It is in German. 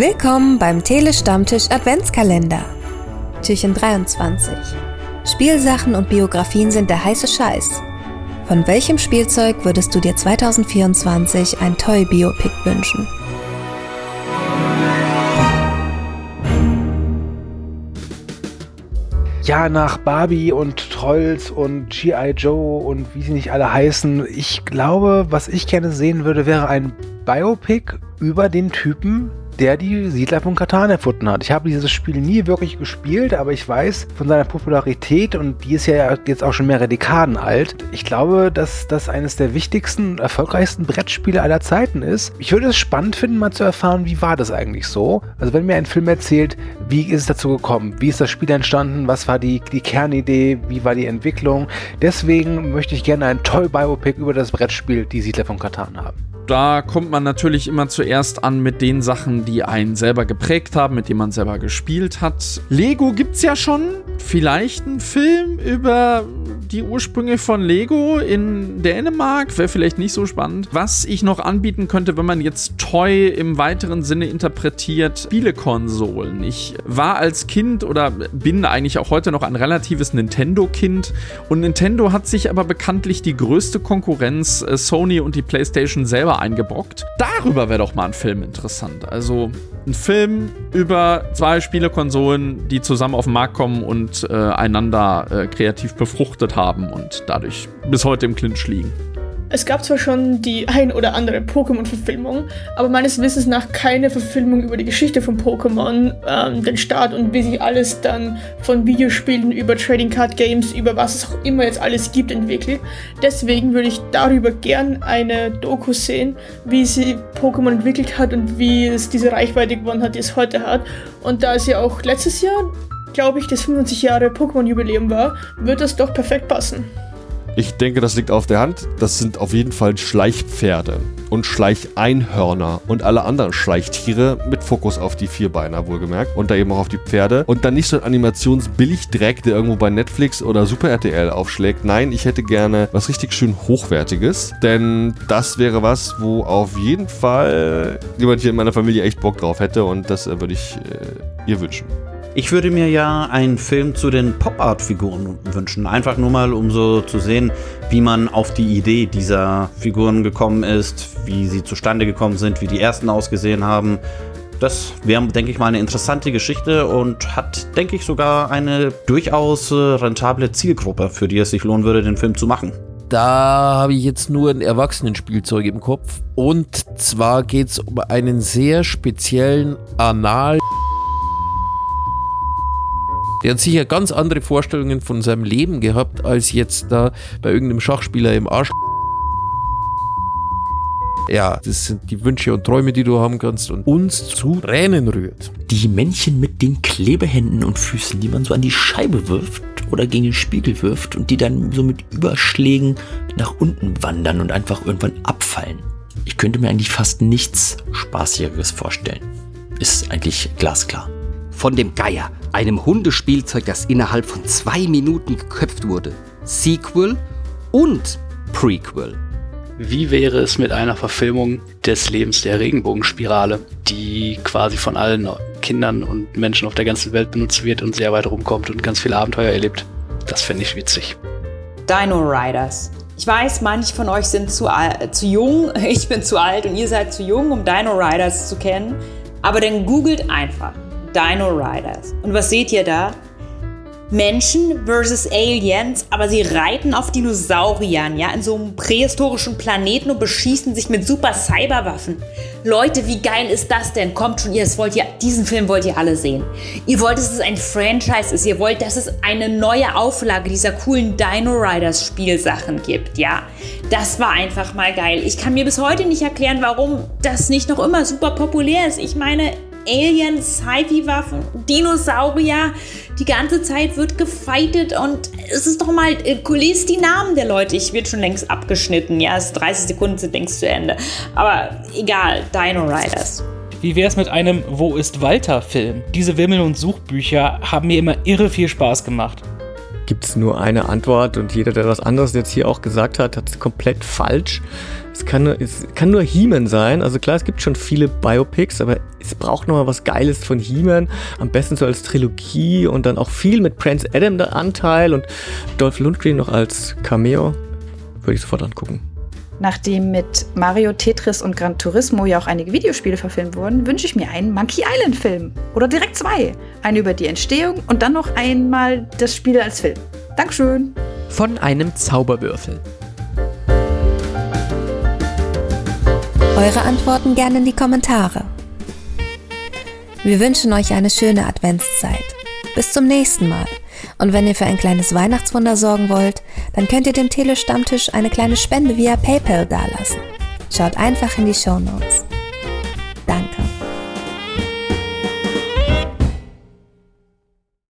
Willkommen beim Telestammtisch Adventskalender. Türchen 23. Spielsachen und Biografien sind der heiße Scheiß. Von welchem Spielzeug würdest du dir 2024 ein Toy Biopic wünschen? Ja, nach Barbie und Trolls und G.I. Joe und wie sie nicht alle heißen, ich glaube, was ich gerne sehen würde, wäre ein Biopic über den Typen, der die Siedler von Katan erfunden hat. Ich habe dieses Spiel nie wirklich gespielt, aber ich weiß von seiner Popularität und die ist ja jetzt auch schon mehrere Dekaden alt. Ich glaube, dass das eines der wichtigsten, erfolgreichsten Brettspiele aller Zeiten ist. Ich würde es spannend finden, mal zu erfahren, wie war das eigentlich so? Also wenn mir ein Film erzählt, wie ist es dazu gekommen? Wie ist das Spiel entstanden? Was war die, die Kernidee? Wie war die Entwicklung? Deswegen möchte ich gerne ein Toy Biopic über das Brettspiel Die Siedler von Katan haben da kommt man natürlich immer zuerst an mit den Sachen, die einen selber geprägt haben, mit denen man selber gespielt hat. Lego gibt's ja schon. Vielleicht ein Film über die Ursprünge von Lego in Dänemark. Wäre vielleicht nicht so spannend. Was ich noch anbieten könnte, wenn man jetzt Toy im weiteren Sinne interpretiert, Spielekonsolen. Ich war als Kind oder bin eigentlich auch heute noch ein relatives Nintendo-Kind. Und Nintendo hat sich aber bekanntlich die größte Konkurrenz äh, Sony und die PlayStation selber eingebrockt. Darüber wäre doch mal ein Film interessant. Also ein Film über zwei Spielekonsolen, die zusammen auf den Markt kommen und äh, einander äh, kreativ befruchtet haben und dadurch bis heute im Clinch liegen. Es gab zwar schon die ein oder andere Pokémon-Verfilmung, aber meines Wissens nach keine Verfilmung über die Geschichte von Pokémon, ähm, den Start und wie sich alles dann von Videospielen über Trading Card Games, über was es auch immer jetzt alles gibt, entwickelt. Deswegen würde ich darüber gern eine Doku sehen, wie sie Pokémon entwickelt hat und wie es diese Reichweite gewonnen hat, die es heute hat. Und da es ja auch letztes Jahr, glaube ich, das 25 Jahre Pokémon-Jubiläum war, wird das doch perfekt passen. Ich denke, das liegt auf der Hand. Das sind auf jeden Fall Schleichpferde und Schleicheinhörner und alle anderen Schleichtiere mit Fokus auf die Vierbeiner wohlgemerkt und da eben auch auf die Pferde und dann nicht so ein Animationsbilligdreck, der irgendwo bei Netflix oder Super RTL aufschlägt. Nein, ich hätte gerne was richtig schön hochwertiges, denn das wäre was, wo auf jeden Fall jemand hier in meiner Familie echt Bock drauf hätte und das äh, würde ich äh, ihr wünschen. Ich würde mir ja einen Film zu den Pop-Art-Figuren wünschen. Einfach nur mal, um so zu sehen, wie man auf die Idee dieser Figuren gekommen ist, wie sie zustande gekommen sind, wie die ersten ausgesehen haben. Das wäre, denke ich mal, eine interessante Geschichte und hat, denke ich, sogar eine durchaus äh, rentable Zielgruppe, für die es sich lohnen würde, den Film zu machen. Da habe ich jetzt nur ein Erwachsenenspielzeug im Kopf. Und zwar geht es um einen sehr speziellen Anal. Der hat sicher ganz andere Vorstellungen von seinem Leben gehabt, als jetzt da bei irgendeinem Schachspieler im Arsch. Ja, das sind die Wünsche und Träume, die du haben kannst und uns zu Tränen rührt. Die Männchen mit den Klebehänden und Füßen, die man so an die Scheibe wirft oder gegen den Spiegel wirft und die dann so mit Überschlägen nach unten wandern und einfach irgendwann abfallen. Ich könnte mir eigentlich fast nichts Spaßigeres vorstellen. Ist eigentlich glasklar. Von dem Geier einem Hundespielzeug, das innerhalb von zwei Minuten geköpft wurde. Sequel und Prequel. Wie wäre es mit einer Verfilmung des Lebens der Regenbogenspirale, die quasi von allen Kindern und Menschen auf der ganzen Welt benutzt wird und sehr weit rumkommt und ganz viele Abenteuer erlebt? Das fände ich witzig. Dino Riders. Ich weiß, manche von euch sind zu, zu jung, ich bin zu alt und ihr seid zu jung, um Dino Riders zu kennen. Aber dann googelt einfach Dino Riders. Und was seht ihr da? Menschen versus Aliens, aber sie reiten auf Dinosauriern, ja, in so einem prähistorischen Planeten und beschießen sich mit super Cyberwaffen. Leute, wie geil ist das denn? Kommt schon, ihr das wollt ihr, diesen Film wollt ihr alle sehen. Ihr wollt, dass es ein Franchise ist, ihr wollt, dass es eine neue Auflage dieser coolen Dino Riders Spielsachen gibt, ja. Das war einfach mal geil. Ich kann mir bis heute nicht erklären, warum das nicht noch immer super populär ist. Ich meine, Aliens, Sci-Fi-Waffen, Dinosaurier. Die ganze Zeit wird gefeitet und es ist doch mal, äh, lest die Namen der Leute. Ich wird schon längst abgeschnitten. Ja, es ist 30 Sekunden sind längst zu Ende. Aber egal, Dino Riders. Wie wäre es mit einem Wo ist Walter Film? Diese Wimmel- und Suchbücher haben mir immer irre viel Spaß gemacht. Gibt es nur eine Antwort und jeder, der was anderes jetzt hier auch gesagt hat, hat es komplett falsch. Es kann, nur- es kann nur He-Man sein. Also klar, es gibt schon viele Biopics, aber es braucht nochmal was Geiles von He-Man. Am besten so als Trilogie und dann auch viel mit Prince Adam der Anteil und Dolph Lundgren noch als Cameo. Würde ich sofort angucken. Nachdem mit Mario, Tetris und Gran Turismo ja auch einige Videospiele verfilmt wurden, wünsche ich mir einen Monkey Island Film. Oder direkt zwei. Einen über die Entstehung und dann noch einmal das Spiel als Film. Dankeschön. Von einem Zauberwürfel. Eure Antworten gerne in die Kommentare. Wir wünschen euch eine schöne Adventszeit. Bis zum nächsten Mal. Und wenn ihr für ein kleines Weihnachtswunder sorgen wollt, dann könnt ihr dem Telestammtisch eine kleine Spende via PayPal dalassen. Schaut einfach in die Shownotes.